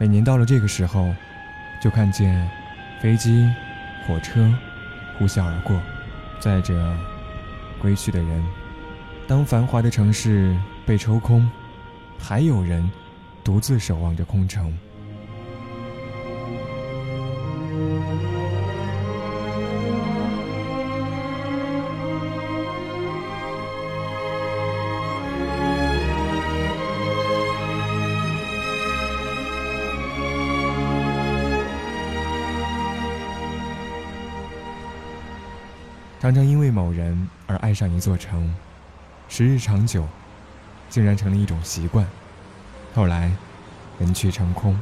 每年到了这个时候，就看见飞机、火车呼啸而过，载着归去的人。当繁华的城市被抽空，还有人独自守望着空城。常常因为某人而爱上一座城，时日长久，竟然成了一种习惯。后来，人去城空，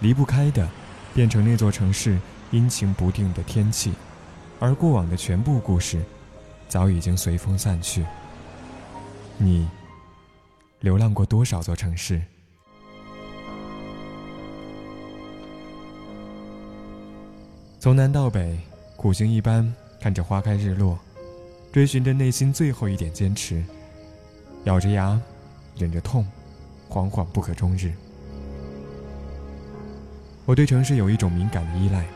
离不开的，变成那座城市阴晴不定的天气，而过往的全部故事，早已经随风散去。你，流浪过多少座城市？从南到北，苦行一般。看着花开日落，追寻着内心最后一点坚持，咬着牙，忍着痛，惶惶不可终日。我对城市有一种敏感的依赖，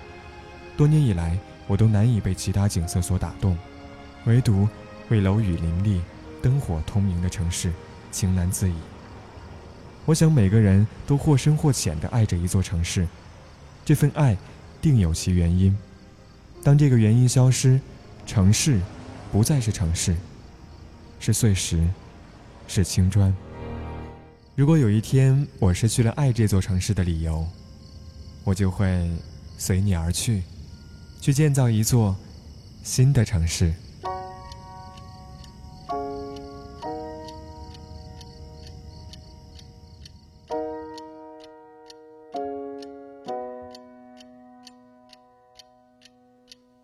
多年以来，我都难以被其他景色所打动，唯独为楼宇林立、灯火通明的城市情难自已。我想每个人都或深或浅地爱着一座城市，这份爱定有其原因。当这个原因消失，城市不再是城市，是碎石，是青砖。如果有一天我失去了爱这座城市的理由，我就会随你而去，去建造一座新的城市。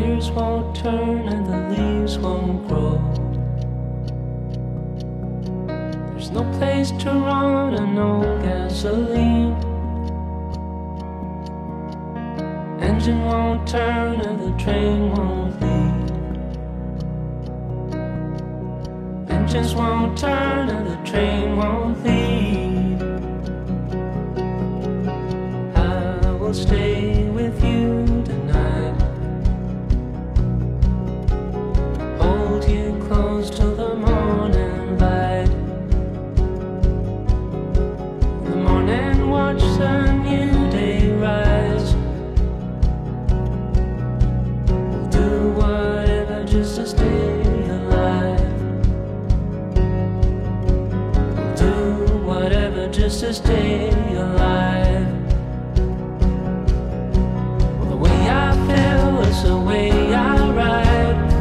gears won't turn and the leaves won't grow. There's no place to run and no gasoline. Engine won't turn and the train won't leave. Engines won't turn and the train won't leave. I will stay watch a new day rise. We'll do whatever just to stay alive. We'll do whatever just to stay alive. Well, the way I feel is the way I ride.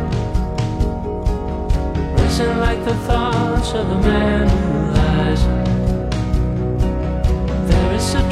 Racing like the thoughts of a man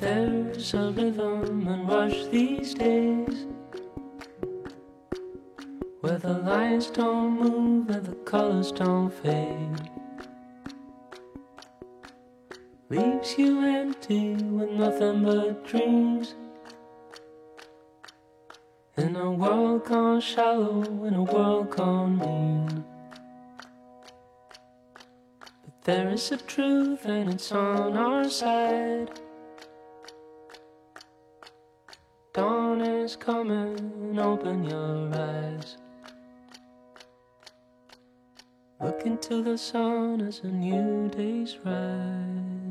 There's a rhythm and rush these days where the lines don't move and the colors don't fade. Leaves you empty with nothing but dreams. In a world gone shallow, in a world gone mean. But there is a truth and it's on our side. Is coming, open your eyes. Look into the sun as a new day's rise.